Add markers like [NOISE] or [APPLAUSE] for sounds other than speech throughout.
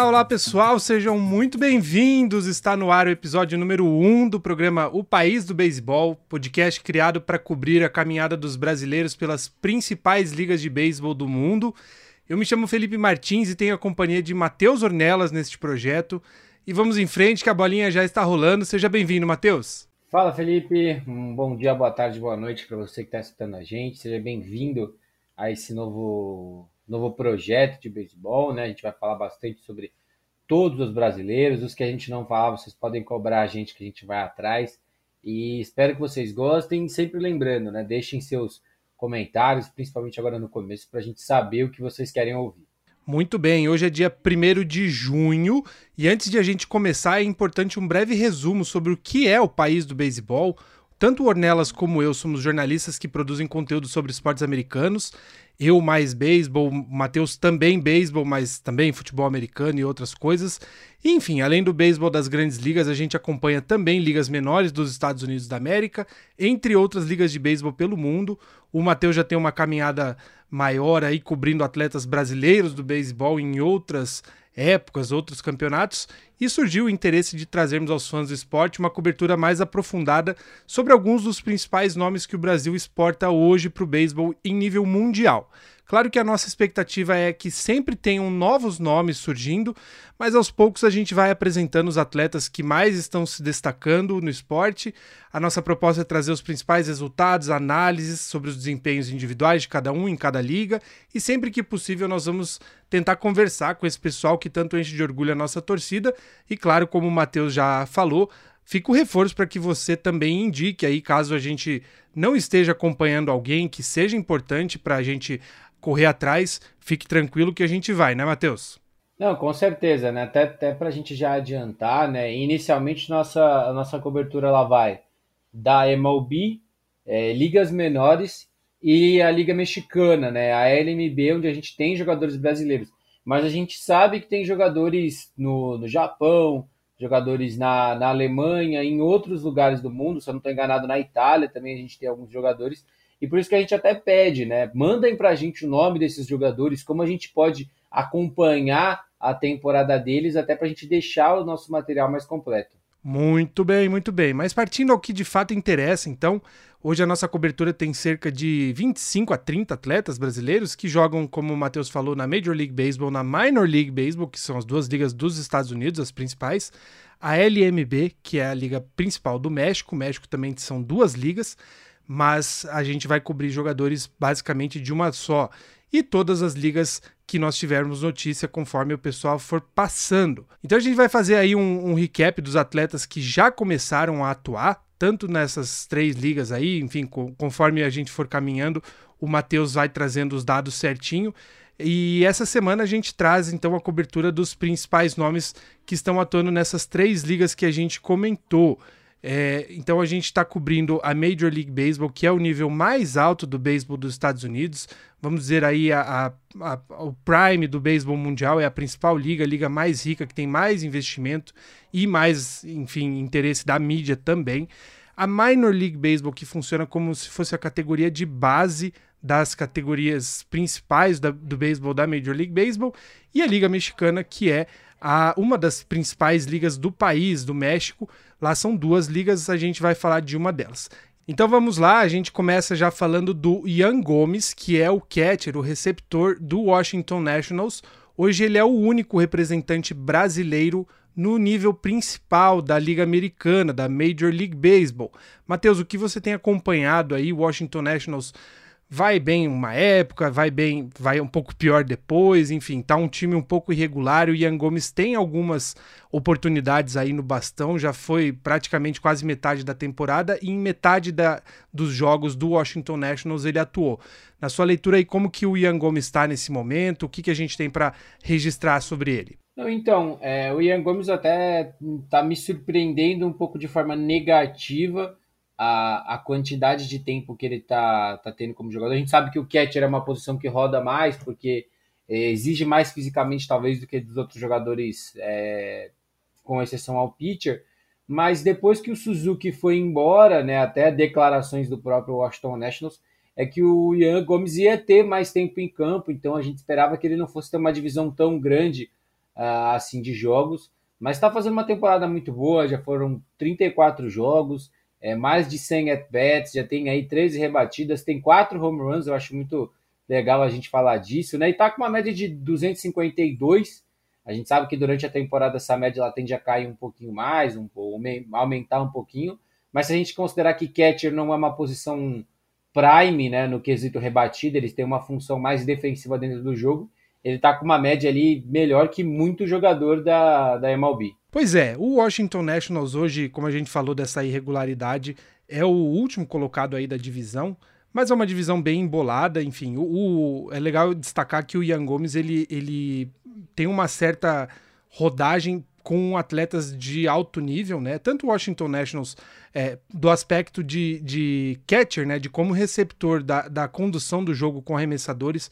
Olá, olá pessoal, sejam muito bem-vindos. Está no ar o episódio número 1 do programa O País do Beisebol, podcast criado para cobrir a caminhada dos brasileiros pelas principais ligas de beisebol do mundo. Eu me chamo Felipe Martins e tenho a companhia de Matheus Ornelas neste projeto. E vamos em frente que a bolinha já está rolando. Seja bem-vindo, Matheus. Fala, Felipe. Um bom dia, boa tarde, boa noite para você que está escutando a gente. Seja bem-vindo a esse novo novo projeto de beisebol, né? A gente vai falar bastante sobre todos os brasileiros, os que a gente não falava, vocês podem cobrar a gente que a gente vai atrás. E espero que vocês gostem, sempre lembrando, né? Deixem seus comentários, principalmente agora no começo, para a gente saber o que vocês querem ouvir. Muito bem, hoje é dia 1 de junho e antes de a gente começar é importante um breve resumo sobre o que é o país do beisebol. Tanto o Ornelas como eu somos jornalistas que produzem conteúdo sobre esportes americanos eu mais beisebol, Matheus também beisebol, mas também futebol americano e outras coisas. enfim, além do beisebol das grandes ligas, a gente acompanha também ligas menores dos Estados Unidos da América, entre outras ligas de beisebol pelo mundo. O Matheus já tem uma caminhada maior aí cobrindo atletas brasileiros do beisebol em outras épocas, outros campeonatos, e surgiu o interesse de trazermos aos fãs do esporte uma cobertura mais aprofundada sobre alguns dos principais nomes que o Brasil exporta hoje para o beisebol em nível mundial. Claro que a nossa expectativa é que sempre tenham novos nomes surgindo, mas aos poucos a gente vai apresentando os atletas que mais estão se destacando no esporte. A nossa proposta é trazer os principais resultados, análises sobre os desempenhos individuais de cada um em cada liga, e sempre que possível nós vamos tentar conversar com esse pessoal que tanto enche de orgulho a nossa torcida. E claro, como o Matheus já falou, fica o reforço para que você também indique aí, caso a gente não esteja acompanhando alguém que seja importante para a gente correr atrás, fique tranquilo que a gente vai, né, Matheus? Não, com certeza, né? Até, até para a gente já adiantar, né? Inicialmente nossa, a nossa cobertura lá vai da MLB, é, ligas menores e a Liga Mexicana, né? A LMB, onde a gente tem jogadores brasileiros. Mas a gente sabe que tem jogadores no, no Japão, jogadores na, na Alemanha, em outros lugares do mundo, se eu não estou enganado, na Itália também a gente tem alguns jogadores. E por isso que a gente até pede, né? Mandem para a gente o nome desses jogadores, como a gente pode acompanhar a temporada deles, até para a gente deixar o nosso material mais completo. Muito bem, muito bem. Mas partindo ao que de fato interessa, então, hoje a nossa cobertura tem cerca de 25 a 30 atletas brasileiros que jogam, como o Matheus falou, na Major League Baseball, na Minor League Baseball, que são as duas ligas dos Estados Unidos, as principais, a LMB, que é a liga principal do México, o México também são duas ligas, mas a gente vai cobrir jogadores basicamente de uma só. E todas as ligas que nós tivermos notícia conforme o pessoal for passando. Então a gente vai fazer aí um, um recap dos atletas que já começaram a atuar, tanto nessas três ligas aí, enfim, conforme a gente for caminhando, o Matheus vai trazendo os dados certinho. E essa semana a gente traz então a cobertura dos principais nomes que estão atuando nessas três ligas que a gente comentou. É, então a gente está cobrindo a Major League Baseball, que é o nível mais alto do beisebol dos Estados Unidos. Vamos dizer aí a, a, a, o prime do beisebol mundial é a principal liga, a liga mais rica que tem mais investimento e mais, enfim, interesse da mídia também. A Minor League Baseball que funciona como se fosse a categoria de base das categorias principais da, do beisebol da Major League Baseball e a Liga Mexicana que é a, uma das principais ligas do país, do México. Lá são duas ligas, a gente vai falar de uma delas. Então vamos lá, a gente começa já falando do Ian Gomes, que é o catcher, o receptor do Washington Nationals. Hoje ele é o único representante brasileiro no nível principal da Liga Americana, da Major League Baseball. Matheus, o que você tem acompanhado aí, Washington Nationals vai bem uma época, vai bem, vai um pouco pior depois, enfim, tá um time um pouco irregular. O Ian Gomes tem algumas oportunidades aí no bastão, já foi praticamente quase metade da temporada e em metade da, dos jogos do Washington Nationals ele atuou. Na sua leitura aí, como que o Ian Gomes está nesse momento? O que, que a gente tem para registrar sobre ele? Então, é, o Ian Gomes até está me surpreendendo um pouco de forma negativa a, a quantidade de tempo que ele está tá tendo como jogador. A gente sabe que o catcher é uma posição que roda mais, porque é, exige mais fisicamente, talvez, do que dos outros jogadores, é, com exceção ao pitcher. Mas depois que o Suzuki foi embora, né, até declarações do próprio Washington Nationals, é que o Ian Gomes ia ter mais tempo em campo, então a gente esperava que ele não fosse ter uma divisão tão grande uh, assim de jogos. Mas está fazendo uma temporada muito boa, já foram 34 jogos, é, mais de 100 at-bats, já tem aí 13 rebatidas, tem 4 home runs, eu acho muito legal a gente falar disso, né? E tá com uma média de 252. A gente sabe que durante a temporada essa média ela tende a cair um pouquinho mais, um, aumentar um pouquinho. Mas se a gente considerar que catcher não é uma posição prime, né, no quesito rebatido, eles têm uma função mais defensiva dentro do jogo. Ele tá com uma média ali melhor que muito jogador da, da MLB. Pois é, o Washington Nationals hoje, como a gente falou dessa irregularidade, é o último colocado aí da divisão, mas é uma divisão bem embolada, enfim. O, o, é legal destacar que o Ian Gomes ele, ele tem uma certa rodagem com atletas de alto nível, né? Tanto o Washington Nationals, é, do aspecto de, de catcher, né? De como receptor da, da condução do jogo com arremessadores,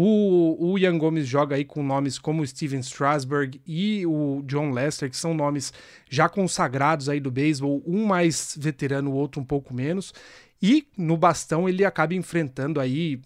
o, o Ian Gomes joga aí com nomes como Steven Strasberg e o John Lester, que são nomes já consagrados aí do beisebol, um mais veterano, o outro um pouco menos. E no bastão ele acaba enfrentando aí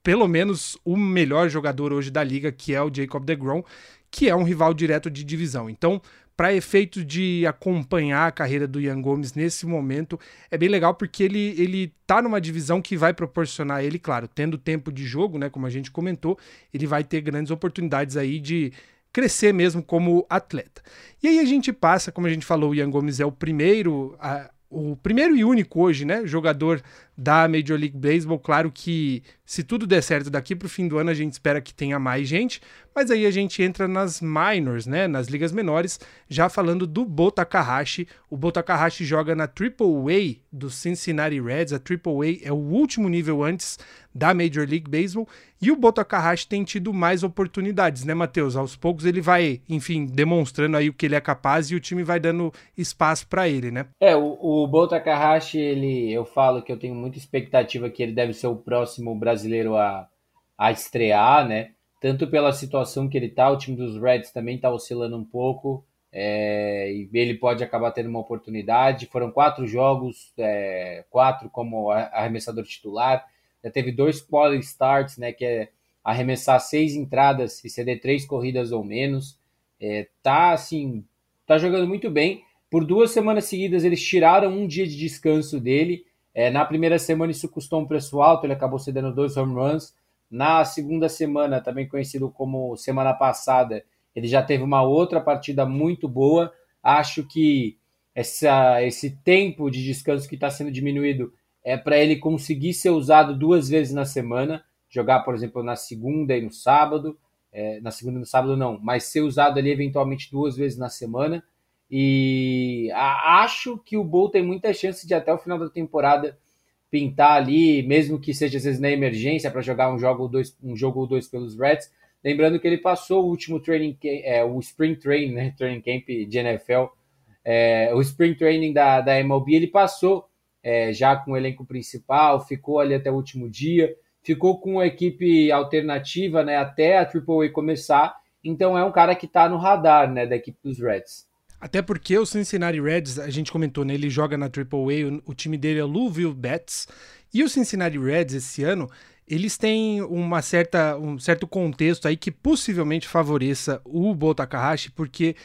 pelo menos o melhor jogador hoje da liga, que é o Jacob DeGrom, que é um rival direto de divisão. Então, para efeito de acompanhar a carreira do Ian Gomes nesse momento, é bem legal porque ele, ele tá numa divisão que vai proporcionar ele, claro, tendo tempo de jogo, né, como a gente comentou, ele vai ter grandes oportunidades aí de crescer mesmo como atleta. E aí a gente passa, como a gente falou, o Ian Gomes é o primeiro a, o primeiro e único hoje, né, jogador da Major League Baseball. Claro que se tudo der certo daqui para o fim do ano, a gente espera que tenha mais gente, mas aí a gente entra nas minors, né, nas ligas menores, já falando do Bo Takahashi. O Bo Takahashi joga na Triple A do Cincinnati Reds. A Triple A é o último nível antes da Major League Baseball. E o Bo Takahashi tem tido mais oportunidades, né, Matheus? Aos poucos ele vai, enfim, demonstrando aí o que ele é capaz e o time vai dando espaço para ele, né? É, o, o Bo ele, eu falo que eu tenho muita expectativa que ele deve ser o próximo brasileiro a, a estrear, né? Tanto pela situação que ele tá, o time dos Reds também tá oscilando um pouco. É, e ele pode acabar tendo uma oportunidade. Foram quatro jogos, é, quatro como arremessador titular. Já teve dois quality starts, né, que é arremessar seis entradas e ceder três corridas ou menos. É, tá assim, tá jogando muito bem. Por duas semanas seguidas eles tiraram um dia de descanso dele. É, na primeira semana isso custou um preço alto, ele acabou cedendo dois home runs. Na segunda semana, também conhecido como semana passada, ele já teve uma outra partida muito boa. Acho que essa, esse tempo de descanso que está sendo diminuído é para ele conseguir ser usado duas vezes na semana, jogar, por exemplo, na segunda e no sábado. É, na segunda e no sábado não, mas ser usado ali eventualmente duas vezes na semana. E acho que o Bull tem muita chance de até o final da temporada pintar ali, mesmo que seja às vezes na emergência para jogar um jogo dois, um jogo ou dois pelos Reds. Lembrando que ele passou o último training, é, o Spring Training, né, Training Camp de NFL, é, o Spring Training da, da MLB, ele passou é, já com o elenco principal, ficou ali até o último dia, ficou com a equipe alternativa né, até a AAA começar, então é um cara que está no radar né, da equipe dos Reds. Até porque o Cincinnati Reds, a gente comentou, né? Ele joga na AAA, o, o time dele é Louisville Bats. E o Cincinnati Reds esse ano, eles têm uma certa, um certo contexto aí que possivelmente favoreça o Bo Takahashi, porque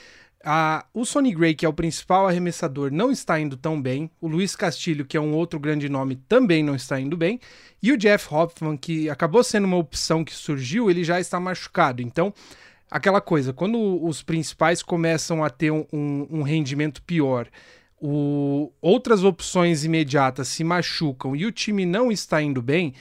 a, o Sonny Gray, que é o principal arremessador, não está indo tão bem. O Luiz Castilho, que é um outro grande nome, também não está indo bem. E o Jeff Hoffman, que acabou sendo uma opção que surgiu, ele já está machucado. Então, aquela coisa, quando os principais começam a ter um, um rendimento pior, o, outras opções imediatas se machucam e o time não está indo bem,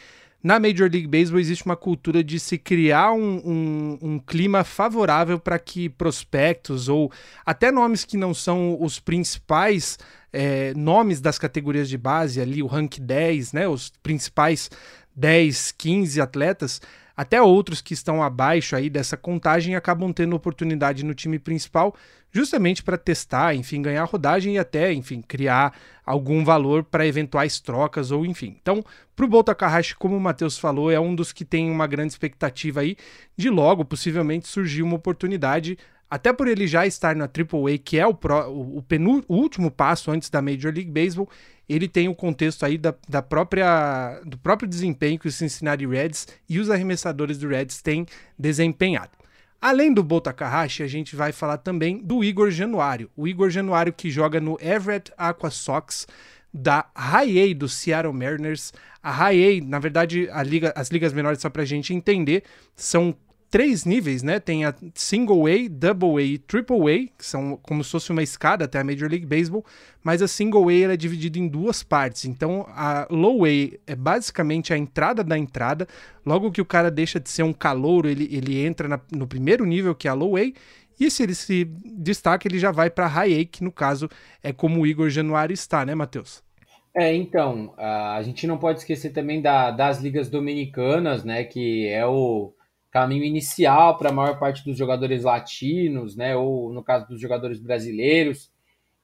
na Major League Baseball existe uma cultura de se criar um, um, um clima favorável para que prospectos ou até nomes que não são os principais é, nomes das categorias de base, ali o rank 10, né, os principais 10, 15 atletas, até outros que estão abaixo aí dessa contagem acabam tendo oportunidade no time principal, justamente para testar, enfim, ganhar rodagem e até, enfim, criar algum valor para eventuais trocas ou enfim. Então, para o Bolt Takahashi, como o Matheus falou, é um dos que tem uma grande expectativa aí de logo, possivelmente, surgir uma oportunidade até por ele já estar na AAA, que é o, pro, o, penú, o último passo antes da Major League Baseball, ele tem o contexto aí da, da própria, do próprio desempenho que o Cincinnati Reds e os arremessadores do Reds têm desempenhado. Além do Bota Takahashi, a gente vai falar também do Igor Januário. O Igor Januário que joga no Everett Aqua Sox da A do Seattle Mariners. A A, na verdade, liga, as ligas menores, só para a gente entender, são três níveis, né? Tem a Single A, Double A e Triple A, que são como se fosse uma escada até a Major League Baseball, mas a Single A é dividida em duas partes. Então a Low A é basicamente a entrada da entrada. Logo que o cara deixa de ser um calouro, ele, ele entra na, no primeiro nível, que é a Low A, e se ele se destaca, ele já vai para High A, que no caso é como o Igor Januário está, né, Matheus? É, então, a gente não pode esquecer também da, das ligas dominicanas, né, que é o caminho inicial para a maior parte dos jogadores latinos, né? Ou no caso dos jogadores brasileiros.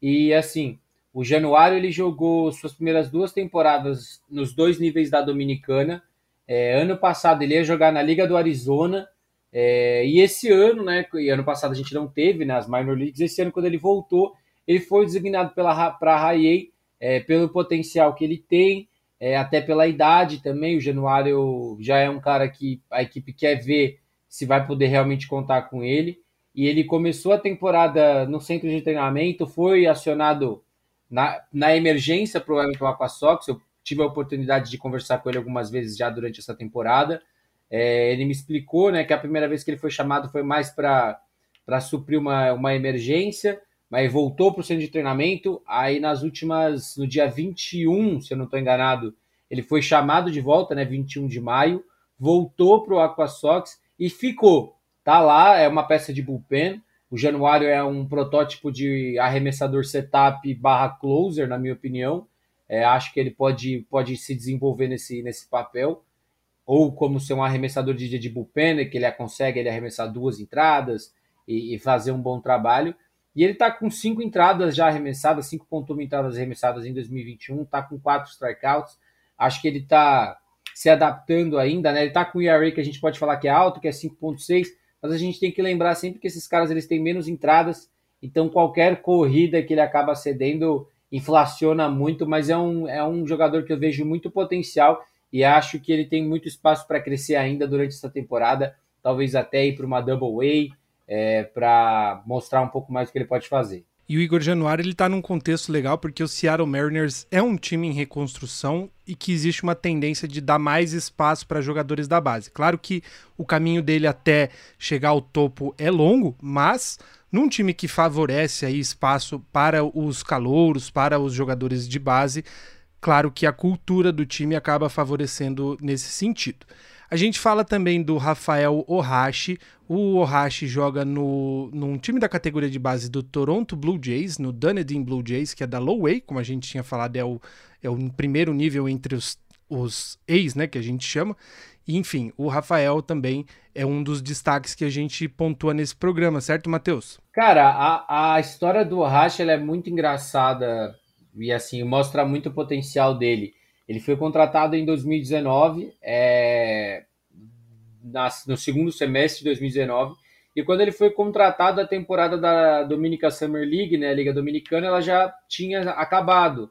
E assim, o Januário ele jogou suas primeiras duas temporadas nos dois níveis da Dominicana. É, ano passado ele ia jogar na Liga do Arizona. É, e esse ano, né? E ano passado a gente não teve nas né, minor leagues. Esse ano, quando ele voltou, ele foi designado para a High é, pelo potencial que ele tem é, até pela idade também. O Januário já é um cara que a equipe quer ver se vai poder realmente contar com ele. E ele começou a temporada no centro de treinamento, foi acionado na, na emergência para o Everton Aquasox. Eu tive a oportunidade de conversar com ele algumas vezes já durante essa temporada. É, ele me explicou né, que a primeira vez que ele foi chamado foi mais para suprir uma, uma emergência mas voltou para o centro de treinamento. Aí nas últimas, no dia 21, se eu não estou enganado, ele foi chamado de volta, né? 21 de maio, voltou para o Aqua Sox e ficou. Tá lá, é uma peça de bullpen. O Januário é um protótipo de arremessador setup barra closer, na minha opinião. É, acho que ele pode, pode se desenvolver nesse, nesse papel. Ou como ser um arremessador de, de bullpen, né, que ele consegue ele arremessar duas entradas e, e fazer um bom trabalho. E ele está com cinco entradas já arremessadas, 5.1 entradas arremessadas em 2021, está com quatro strikeouts. Acho que ele está se adaptando ainda, né? Ele está com o ERA que a gente pode falar que é alto, que é 5.6, mas a gente tem que lembrar sempre que esses caras eles têm menos entradas, então qualquer corrida que ele acaba cedendo inflaciona muito, mas é um, é um jogador que eu vejo muito potencial e acho que ele tem muito espaço para crescer ainda durante essa temporada, talvez até ir para uma Double A, é, para mostrar um pouco mais o que ele pode fazer. E o Igor Januário ele tá num contexto legal porque o Seattle Mariners é um time em reconstrução e que existe uma tendência de dar mais espaço para jogadores da base. Claro que o caminho dele até chegar ao topo é longo, mas num time que favorece aí espaço para os calouros, para os jogadores de base, claro que a cultura do time acaba favorecendo nesse sentido. A gente fala também do Rafael Ohashi. O Ohashi joga no, num time da categoria de base do Toronto Blue Jays, no Dunedin Blue Jays, que é da Low Way, como a gente tinha falado, é o, é o primeiro nível entre os, os A's, né, que a gente chama. E, enfim, o Rafael também é um dos destaques que a gente pontua nesse programa, certo, Matheus? Cara, a, a história do Ohashi é muito engraçada e, assim, mostra muito o potencial dele. Ele foi contratado em 2019, é, na, no segundo semestre de 2019, e quando ele foi contratado, a temporada da Dominica Summer League, né, a Liga Dominicana, ela já tinha acabado.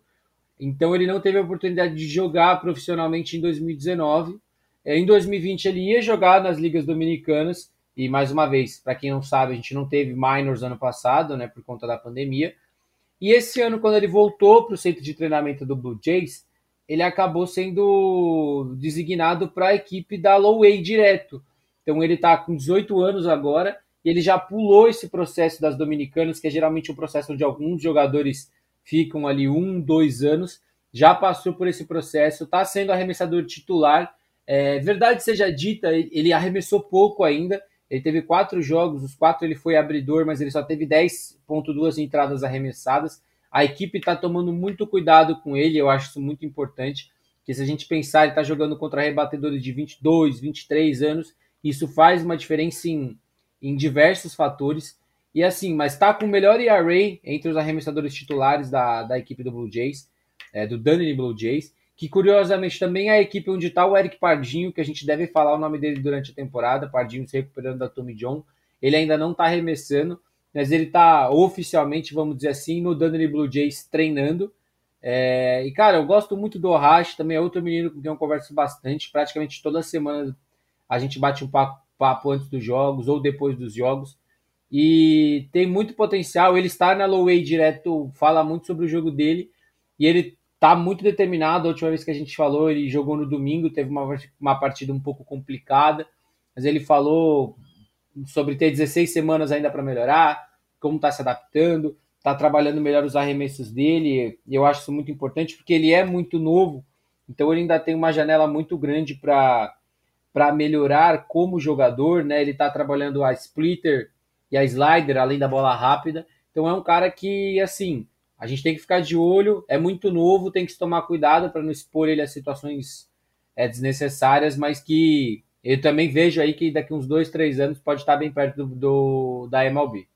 Então ele não teve a oportunidade de jogar profissionalmente em 2019. É, em 2020 ele ia jogar nas ligas dominicanas, e mais uma vez, para quem não sabe, a gente não teve minors ano passado, né, por conta da pandemia. E esse ano, quando ele voltou para o centro de treinamento do Blue Jays, ele acabou sendo designado para a equipe da Low Way direto. Então ele está com 18 anos agora e ele já pulou esse processo das dominicanas, que é geralmente um processo onde alguns jogadores ficam ali um, dois anos. Já passou por esse processo, está sendo arremessador titular. É, verdade seja dita, ele arremessou pouco ainda. Ele teve quatro jogos, os quatro ele foi abridor, mas ele só teve 10,2 entradas arremessadas. A equipe está tomando muito cuidado com ele, eu acho isso muito importante. que se a gente pensar, ele está jogando contra rebatedores de 22, 23 anos, isso faz uma diferença em, em diversos fatores. E assim, mas está com o melhor ERA entre os arremessadores titulares da, da equipe do Blue Jays, é, do Dunedin Blue Jays, que curiosamente também é a equipe onde está o Eric Pardinho, que a gente deve falar o nome dele durante a temporada, Pardinho se recuperando da Tommy John. Ele ainda não está arremessando, mas ele está oficialmente, vamos dizer assim, no Dunedin Blue Jays treinando. É, e cara, eu gosto muito do Ohashi, também é outro menino com quem eu converso bastante. Praticamente toda semana a gente bate um papo, papo antes dos jogos ou depois dos jogos. E tem muito potencial. Ele está na low way direto, fala muito sobre o jogo dele. E ele está muito determinado. A última vez que a gente falou, ele jogou no domingo, teve uma, uma partida um pouco complicada. Mas ele falou sobre ter 16 semanas ainda para melhorar, como está se adaptando está trabalhando melhor os arremessos dele. Eu acho isso muito importante porque ele é muito novo, então ele ainda tem uma janela muito grande para para melhorar como jogador, né? Ele está trabalhando a splitter e a slider além da bola rápida. Então é um cara que assim a gente tem que ficar de olho. É muito novo, tem que se tomar cuidado para não expor ele a situações é, desnecessárias, mas que eu também vejo aí que daqui uns dois, três anos pode estar bem perto do, do da MLB.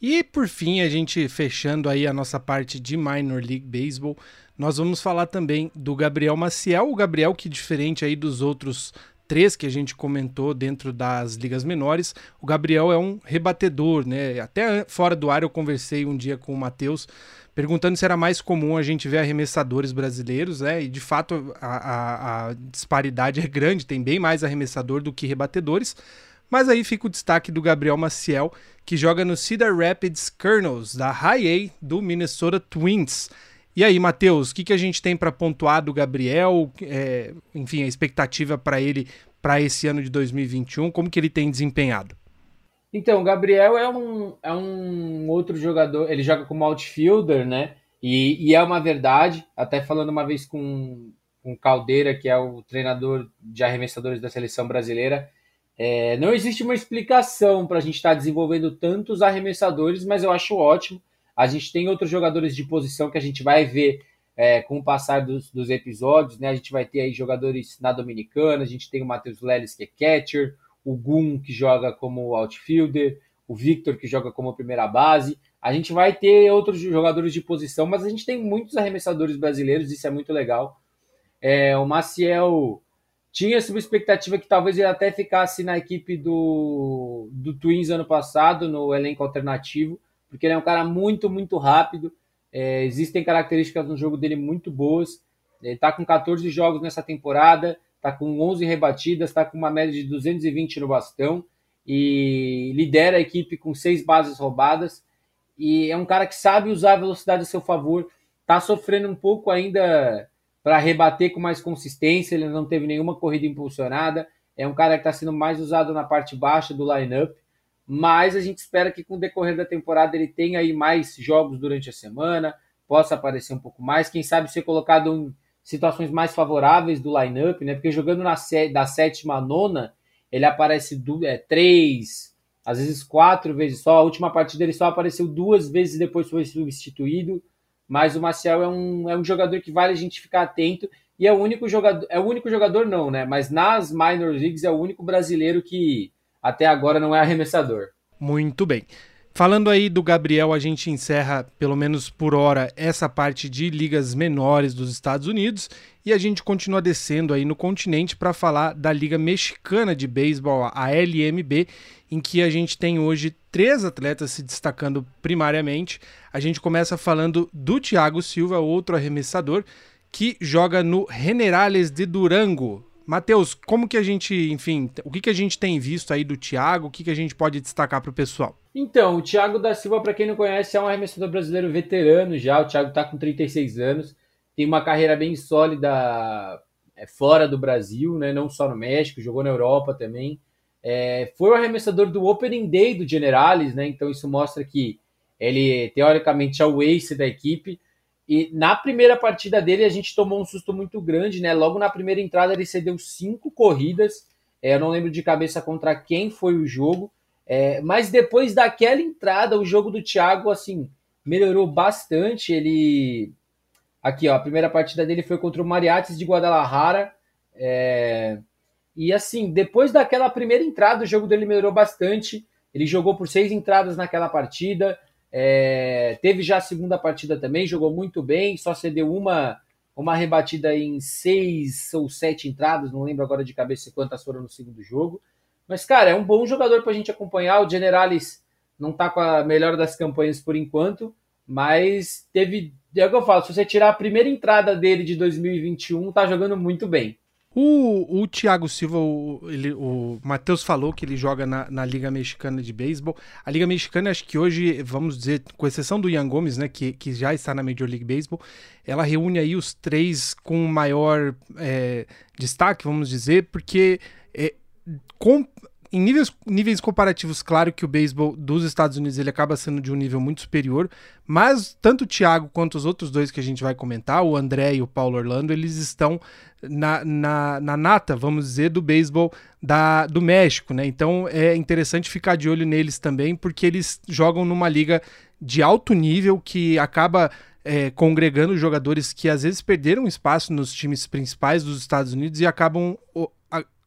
E por fim, a gente fechando aí a nossa parte de Minor League Baseball, nós vamos falar também do Gabriel Maciel, o Gabriel que diferente aí dos outros três que a gente comentou dentro das ligas menores, o Gabriel é um rebatedor, né? Até fora do ar eu conversei um dia com o Matheus perguntando se era mais comum a gente ver arremessadores brasileiros, né? E de fato a, a, a disparidade é grande, tem bem mais arremessador do que rebatedores. Mas aí fica o destaque do Gabriel Maciel, que joga no Cedar Rapids Kernels, da High A do Minnesota Twins. E aí, Matheus, o que, que a gente tem para pontuar do Gabriel? É, enfim, a expectativa para ele para esse ano de 2021, como que ele tem desempenhado? Então, o Gabriel é um, é um outro jogador, ele joga como outfielder, né? E, e é uma verdade, até falando uma vez com, com Caldeira, que é o treinador de arremessadores da seleção brasileira, é, não existe uma explicação para a gente estar tá desenvolvendo tantos arremessadores, mas eu acho ótimo. A gente tem outros jogadores de posição que a gente vai ver é, com o passar dos, dos, episódios, né? A gente vai ter aí jogadores na Dominicana, a gente tem o Matheus Leles, que é catcher, o Gun, que joga como outfielder, o Victor, que joga como primeira base. A gente vai ter outros jogadores de posição, mas a gente tem muitos arremessadores brasileiros, isso é muito legal. É, o Maciel tinha essa expectativa que talvez ele até ficasse na equipe do, do Twins ano passado, no elenco alternativo, porque ele é um cara muito, muito rápido. É, existem características no jogo dele muito boas. Ele está com 14 jogos nessa temporada, está com 11 rebatidas, está com uma média de 220 no bastão e lidera a equipe com seis bases roubadas. E é um cara que sabe usar a velocidade a seu favor. Está sofrendo um pouco ainda para rebater com mais consistência. Ele não teve nenhuma corrida impulsionada. É um cara que está sendo mais usado na parte baixa do lineup. Mas a gente espera que com o decorrer da temporada ele tenha aí mais jogos durante a semana, possa aparecer um pouco mais. Quem sabe ser colocado em situações mais favoráveis do lineup, né? Porque jogando na da sétima à nona, ele aparece do, é, três, às vezes quatro vezes só. A última partida ele só apareceu duas vezes depois foi substituído mas o Maciel é um, é um jogador que vale a gente ficar atento e é o único jogador, é o único jogador não, né? Mas nas minor leagues é o único brasileiro que até agora não é arremessador. Muito bem. Falando aí do Gabriel, a gente encerra, pelo menos por hora, essa parte de ligas menores dos Estados Unidos e a gente continua descendo aí no continente para falar da Liga Mexicana de Beisebol, a LMB, em que a gente tem hoje três atletas se destacando primariamente. A gente começa falando do Thiago Silva, outro arremessador, que joga no Generales de Durango, Matheus, como que a gente, enfim, o que, que a gente tem visto aí do Thiago? O que, que a gente pode destacar para o pessoal? Então, o Thiago da Silva, para quem não conhece, é um arremessador brasileiro veterano já. O Thiago está com 36 anos, tem uma carreira bem sólida é, fora do Brasil, né? não só no México, jogou na Europa também. É, foi o arremessador do Opening Day do Generales, né? então isso mostra que ele, teoricamente, é o ace da equipe. E na primeira partida dele a gente tomou um susto muito grande, né? Logo na primeira entrada ele cedeu cinco corridas. É, eu não lembro de cabeça contra quem foi o jogo. É, mas depois daquela entrada, o jogo do Thiago, assim, melhorou bastante. Ele. Aqui, ó, a primeira partida dele foi contra o Mariates de Guadalajara. É... E assim, depois daquela primeira entrada, o jogo dele melhorou bastante. Ele jogou por seis entradas naquela partida. É... Teve já a segunda partida também, jogou muito bem, só cedeu uma, uma rebatida em seis ou sete entradas, não lembro agora de cabeça quantas foram no segundo jogo. Mas, cara, é um bom jogador para a gente acompanhar. O Generalis não está com a melhor das campanhas por enquanto, mas teve. É o que eu falo, se você tirar a primeira entrada dele de 2021, tá jogando muito bem. O, o Thiago Silva, o, ele, o Matheus falou que ele joga na, na, Liga Mexicana de Beisebol. A Liga Mexicana, acho que hoje, vamos dizer, com exceção do Ian Gomes, né, que, que já está na Major League Baseball, ela reúne aí os três com maior é, destaque, vamos dizer, porque é, com, em níveis, níveis comparativos, claro que o beisebol dos Estados Unidos ele acaba sendo de um nível muito superior, mas tanto o Thiago quanto os outros dois que a gente vai comentar, o André e o Paulo Orlando, eles estão na, na, na nata, vamos dizer, do beisebol da, do México, né? Então é interessante ficar de olho neles também, porque eles jogam numa liga de alto nível que acaba é, congregando jogadores que às vezes perderam espaço nos times principais dos Estados Unidos e acabam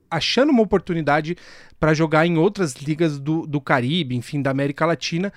achando uma oportunidade para jogar em outras ligas do, do Caribe, enfim, da América Latina,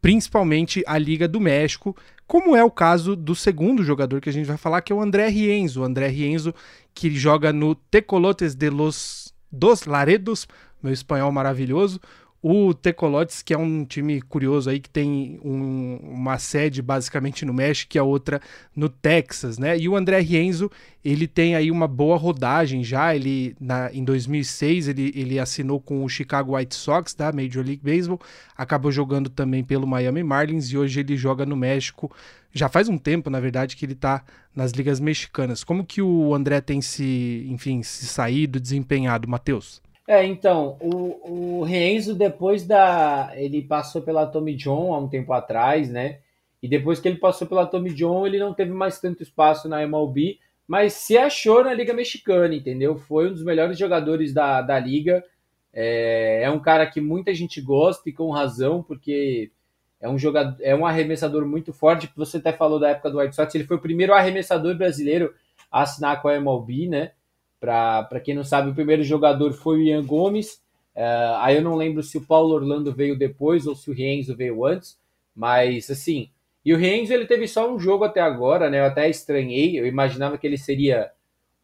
principalmente a Liga do México, como é o caso do segundo jogador que a gente vai falar, que é o André Rienzo. O André Rienzo, que joga no Tecolotes de los dos Laredos, meu espanhol maravilhoso, o Tecolotes, que é um time curioso aí, que tem um, uma sede basicamente no México e a outra no Texas, né? E o André Rienzo, ele tem aí uma boa rodagem já, ele na, em 2006 ele, ele assinou com o Chicago White Sox da Major League Baseball, acabou jogando também pelo Miami Marlins e hoje ele joga no México, já faz um tempo, na verdade, que ele tá nas ligas mexicanas. Como que o André tem se, enfim, se saído, desempenhado, Matheus? É, então, o, o Renzo, depois da. Ele passou pela Tommy John há um tempo atrás, né? E depois que ele passou pela Tommy John, ele não teve mais tanto espaço na MLB, mas se achou na Liga Mexicana, entendeu? Foi um dos melhores jogadores da, da Liga. É, é um cara que muita gente gosta e com razão, porque é um jogador, é um arremessador muito forte. Você até falou da época do White Sox, ele foi o primeiro arremessador brasileiro a assinar com a MLB, né? Para quem não sabe, o primeiro jogador foi o Ian Gomes. Uh, aí eu não lembro se o Paulo Orlando veio depois ou se o Rienzo veio antes. Mas assim, e o Rienzo ele teve só um jogo até agora, né? Eu até estranhei. Eu imaginava que ele seria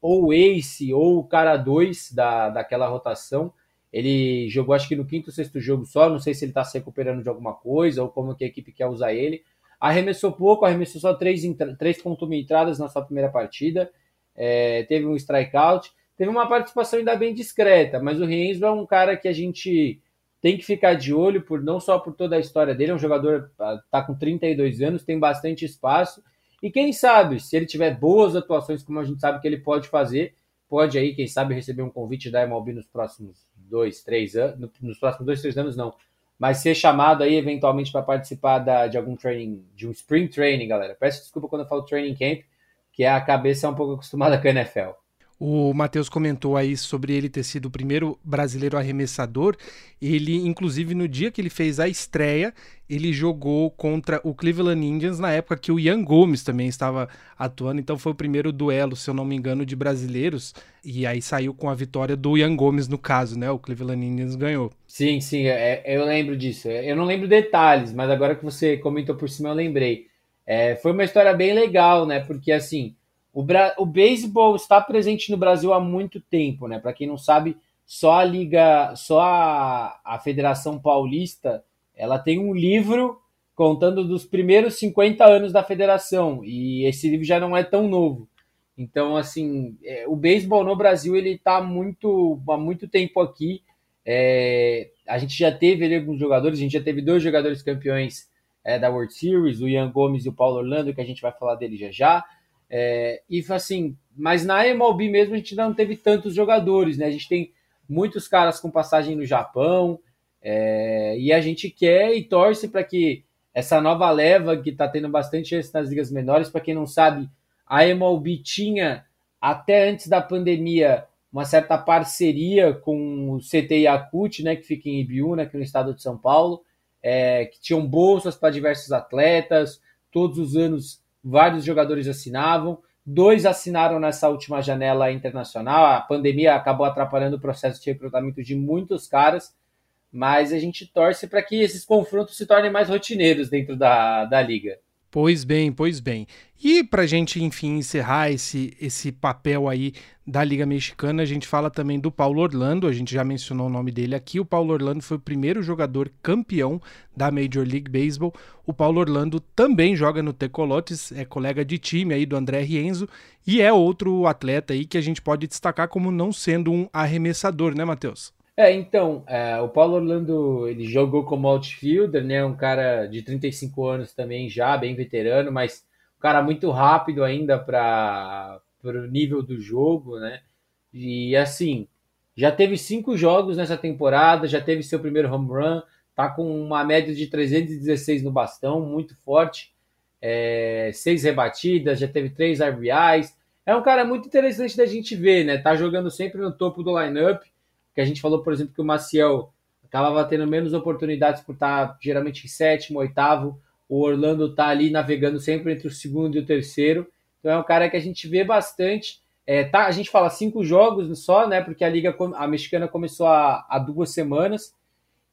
ou ace ou o cara 2 da, daquela rotação. Ele jogou acho que no quinto, sexto jogo só. Não sei se ele está se recuperando de alguma coisa ou como que a equipe quer usar ele. Arremessou pouco, arremessou só três, três entradas na sua primeira partida é, teve um strikeout, teve uma participação ainda bem discreta, mas o Renzo é um cara que a gente tem que ficar de olho, por não só por toda a história dele, é um jogador, tá com 32 anos, tem bastante espaço, e quem sabe, se ele tiver boas atuações, como a gente sabe que ele pode fazer, pode aí, quem sabe, receber um convite da MLB nos próximos dois, três anos, nos próximos dois, três anos não, mas ser chamado aí eventualmente para participar da, de algum training, de um spring training, galera. Peço desculpa quando eu falo training camp, que a cabeça é um pouco acostumada com a NFL. O Matheus comentou aí sobre ele ter sido o primeiro brasileiro arremessador. Ele, inclusive, no dia que ele fez a estreia, ele jogou contra o Cleveland Indians na época que o Ian Gomes também estava atuando. Então foi o primeiro duelo, se eu não me engano, de brasileiros. E aí saiu com a vitória do Ian Gomes, no caso, né? O Cleveland Indians ganhou. Sim, sim, é, eu lembro disso. Eu não lembro detalhes, mas agora que você comentou por cima, eu lembrei. É, foi uma história bem legal, né? Porque assim, o, o beisebol está presente no Brasil há muito tempo, né? Para quem não sabe, só a Liga, só a, a Federação Paulista, ela tem um livro contando dos primeiros 50 anos da federação, e esse livro já não é tão novo. Então, assim, é, o beisebol no Brasil ele está muito, há muito tempo aqui. É, a gente já teve ali alguns jogadores, a gente já teve dois jogadores campeões é, da World Series, o Ian Gomes e o Paulo Orlando, que a gente vai falar dele já já. É, e assim, mas na MLB mesmo a gente não teve tantos jogadores, né? A gente tem muitos caras com passagem no Japão, é, e a gente quer e torce para que essa nova leva que está tendo bastante chance nas ligas menores, para quem não sabe, a MLB tinha até antes da pandemia uma certa parceria com o CT Yakut, né, que fica em Ibiúna, aqui no estado de São Paulo é, que tinham bolsas para diversos atletas, todos os anos vários jogadores assinavam, dois assinaram nessa última janela internacional. A pandemia acabou atrapalhando o processo de recrutamento de muitos caras, mas a gente torce para que esses confrontos se tornem mais rotineiros dentro da, da liga. Pois bem, pois bem. E para a gente, enfim, encerrar esse, esse papel aí da Liga Mexicana, a gente fala também do Paulo Orlando, a gente já mencionou o nome dele aqui. O Paulo Orlando foi o primeiro jogador campeão da Major League Baseball. O Paulo Orlando também joga no Tecolotes, é colega de time aí do André Rienzo e é outro atleta aí que a gente pode destacar como não sendo um arremessador, né, Matheus? É, então, é, o Paulo Orlando, ele jogou como outfielder, né? Um cara de 35 anos também já, bem veterano, mas um cara muito rápido ainda para o nível do jogo, né? E assim, já teve cinco jogos nessa temporada, já teve seu primeiro home run, tá com uma média de 316 no bastão, muito forte, é, seis rebatidas, já teve três RBIs. É um cara muito interessante da gente ver, né? Tá jogando sempre no topo do lineup que a gente falou, por exemplo, que o Maciel acabava tendo menos oportunidades por estar geralmente em sétimo, oitavo. O Orlando está ali navegando sempre entre o segundo e o terceiro. Então é um cara que a gente vê bastante. É, tá, a gente fala cinco jogos só, né? Porque a liga a mexicana começou há, há duas semanas.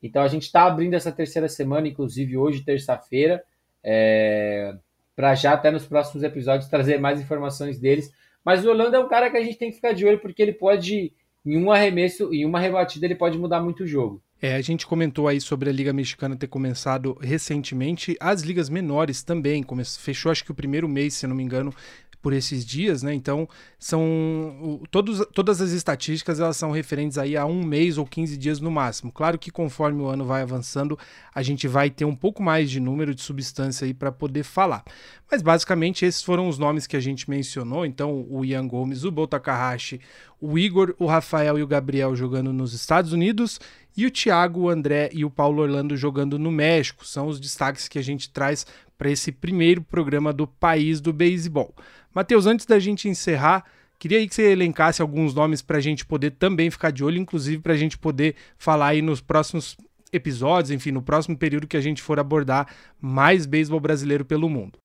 Então a gente está abrindo essa terceira semana, inclusive hoje, terça-feira, é, para já até nos próximos episódios trazer mais informações deles. Mas o Orlando é um cara que a gente tem que ficar de olho porque ele pode em um arremesso, em uma rebatida, ele pode mudar muito o jogo. É, a gente comentou aí sobre a Liga Mexicana ter começado recentemente. As ligas menores também. fechou, acho que o primeiro mês, se não me engano, por esses dias, né? Então, são todos, todas as estatísticas elas são referentes aí a um mês ou 15 dias no máximo. Claro que conforme o ano vai avançando, a gente vai ter um pouco mais de número de substância aí para poder falar. Mas basicamente esses foram os nomes que a gente mencionou. Então, o Ian Gomes, o Bo Takahashi, o Igor, o Rafael e o Gabriel jogando nos Estados Unidos e o Thiago, o André e o Paulo Orlando jogando no México. São os destaques que a gente traz para esse primeiro programa do País do Beisebol. Matheus, antes da gente encerrar, queria que você elencasse alguns nomes para a gente poder também ficar de olho, inclusive para a gente poder falar aí nos próximos episódios, enfim, no próximo período que a gente for abordar mais beisebol brasileiro pelo mundo.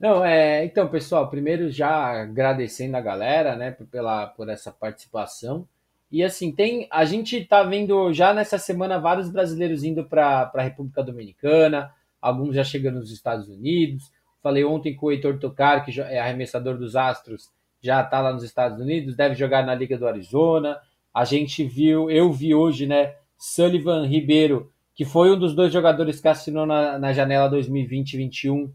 Não, é, então, pessoal, primeiro já agradecendo a galera, né, pela por essa participação. E assim, tem a gente tá vendo já nessa semana vários brasileiros indo para a República Dominicana, alguns já chegando nos Estados Unidos. Falei ontem com o Heitor Tocar, que é arremessador dos Astros, já está lá nos Estados Unidos, deve jogar na Liga do Arizona. A gente viu, eu vi hoje, né, Sullivan Ribeiro, que foi um dos dois jogadores que assinou na, na janela 2020-21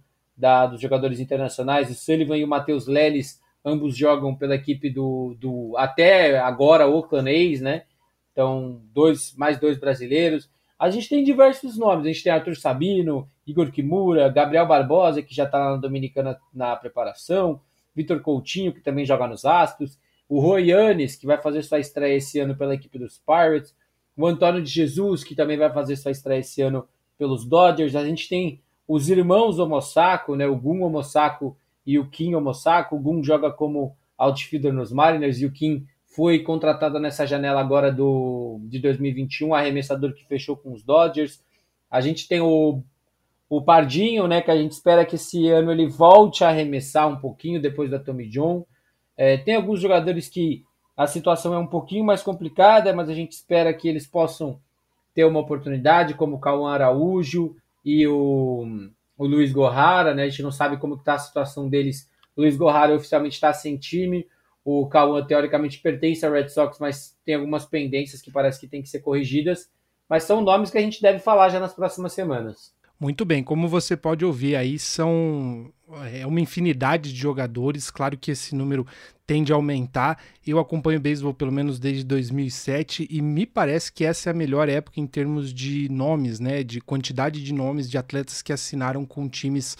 dos jogadores internacionais. O Sullivan e o Matheus Leles, ambos jogam pela equipe do, do até agora Oakland A's, né? Então, dois, mais dois brasileiros. A gente tem diversos nomes. A gente tem Arthur Sabino, Igor Kimura, Gabriel Barbosa, que já está na Dominicana na preparação, Vitor Coutinho, que também joga nos Astros, o Roy que vai fazer sua estreia esse ano pela equipe dos Pirates, o Antônio de Jesus, que também vai fazer sua estreia esse ano pelos Dodgers. A gente tem os irmãos Omosako, né, o Gun Omosako e o Kim Omosako. O Gun joga como outfielder nos Mariners e o Kim foi contratado nessa janela agora do, de 2021, arremessador que fechou com os Dodgers. A gente tem o, o Pardinho, né, que a gente espera que esse ano ele volte a arremessar um pouquinho depois da Tommy John. É, tem alguns jogadores que a situação é um pouquinho mais complicada, mas a gente espera que eles possam ter uma oportunidade, como o Cauã Araújo e o, o Luiz Gorrara, né? A gente não sabe como está a situação deles. O Luiz Gorrara oficialmente está sem time. O Cauã, teoricamente, pertence ao Red Sox, mas tem algumas pendências que parece que tem que ser corrigidas. Mas são nomes que a gente deve falar já nas próximas semanas. Muito bem, como você pode ouvir aí, são é uma infinidade de jogadores. Claro que esse número tende a aumentar. Eu acompanho o beisebol pelo menos desde 2007 e me parece que essa é a melhor época em termos de nomes, né, de quantidade de nomes de atletas que assinaram com times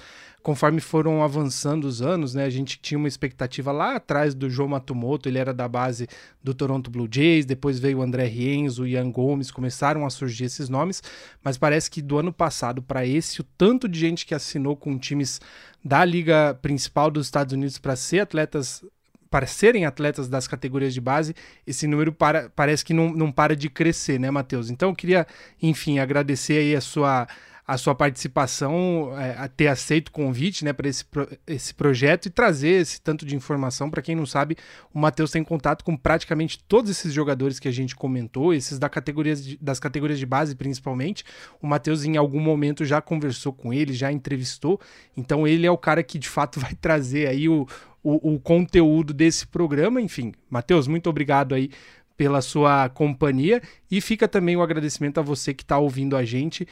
conforme foram avançando os anos, né, a gente tinha uma expectativa lá atrás do João Matumoto, ele era da base do Toronto Blue Jays, depois veio o André Rienzo, o Ian Gomes, começaram a surgir esses nomes, mas parece que do ano passado para esse, o tanto de gente que assinou com times da liga principal dos Estados Unidos para ser atletas para serem atletas das categorias de base, esse número para, parece que não, não para de crescer, né, Matheus? Então eu queria, enfim, agradecer aí a sua a sua participação, é, a ter aceito o convite né, para esse, pro, esse projeto e trazer esse tanto de informação. Para quem não sabe, o Matheus tem contato com praticamente todos esses jogadores que a gente comentou, esses da categorias de, das categorias de base principalmente. O Matheus, em algum momento, já conversou com ele, já entrevistou. Então, ele é o cara que de fato [LAUGHS] vai trazer aí o, o, o conteúdo desse programa. Enfim, Matheus, muito obrigado aí pela sua companhia e fica também o agradecimento a você que está ouvindo a gente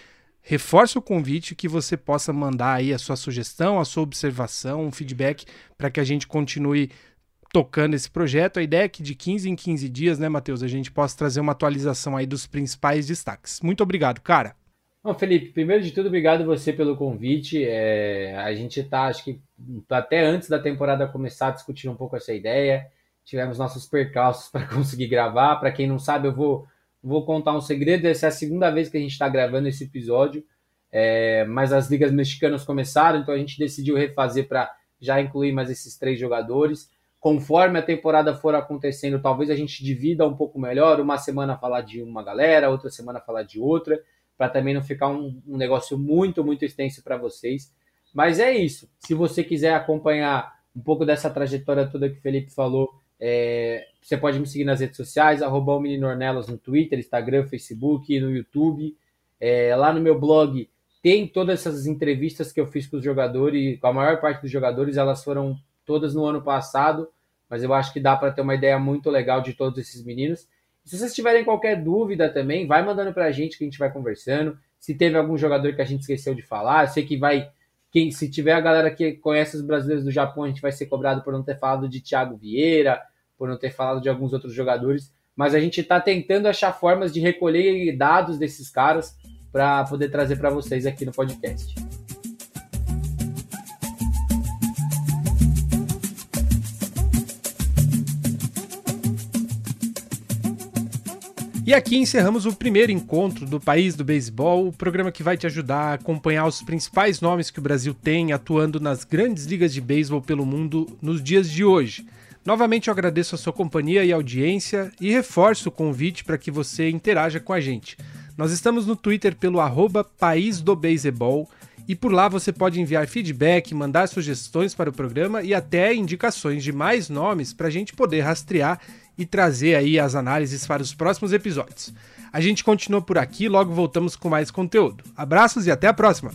reforço o convite que você possa mandar aí a sua sugestão, a sua observação, um feedback para que a gente continue tocando esse projeto. A ideia é que de 15 em 15 dias, né, Matheus, a gente possa trazer uma atualização aí dos principais destaques. Muito obrigado, cara. Bom, Felipe, primeiro de tudo, obrigado você pelo convite. É, a gente está, acho que até antes da temporada começar, discutindo um pouco essa ideia. Tivemos nossos percalços [LAUGHS] para conseguir gravar. Para quem não sabe, eu vou vou contar um segredo. Essa é a segunda vez que a gente está gravando esse episódio, é, mas as ligas mexicanas começaram, então a gente decidiu refazer para já incluir mais esses três jogadores. Conforme a temporada for acontecendo, talvez a gente divida um pouco melhor, uma semana falar de uma galera, outra semana falar de outra, para também não ficar um, um negócio muito, muito extenso para vocês. Mas é isso. Se você quiser acompanhar um pouco dessa trajetória toda que o Felipe falou, é, você pode me seguir nas redes sociais, arroba o Menino Ornelas no Twitter, Instagram, Facebook, no YouTube. É, lá no meu blog tem todas essas entrevistas que eu fiz com os jogadores, com a maior parte dos jogadores, elas foram todas no ano passado, mas eu acho que dá para ter uma ideia muito legal de todos esses meninos. E se vocês tiverem qualquer dúvida também, vai mandando para a gente que a gente vai conversando. Se teve algum jogador que a gente esqueceu de falar, eu sei que vai. Quem, se tiver a galera que conhece os brasileiros do Japão, a gente vai ser cobrado por não ter falado de Thiago Vieira, por não ter falado de alguns outros jogadores, mas a gente está tentando achar formas de recolher dados desses caras para poder trazer para vocês aqui no podcast. E aqui encerramos o primeiro encontro do País do Beisebol, o programa que vai te ajudar a acompanhar os principais nomes que o Brasil tem atuando nas grandes ligas de beisebol pelo mundo nos dias de hoje. Novamente eu agradeço a sua companhia e audiência e reforço o convite para que você interaja com a gente. Nós estamos no Twitter pelo arroba País do Beisebol e por lá você pode enviar feedback, mandar sugestões para o programa e até indicações de mais nomes para a gente poder rastrear e trazer aí as análises para os próximos episódios. A gente continua por aqui, logo voltamos com mais conteúdo. Abraços e até a próxima!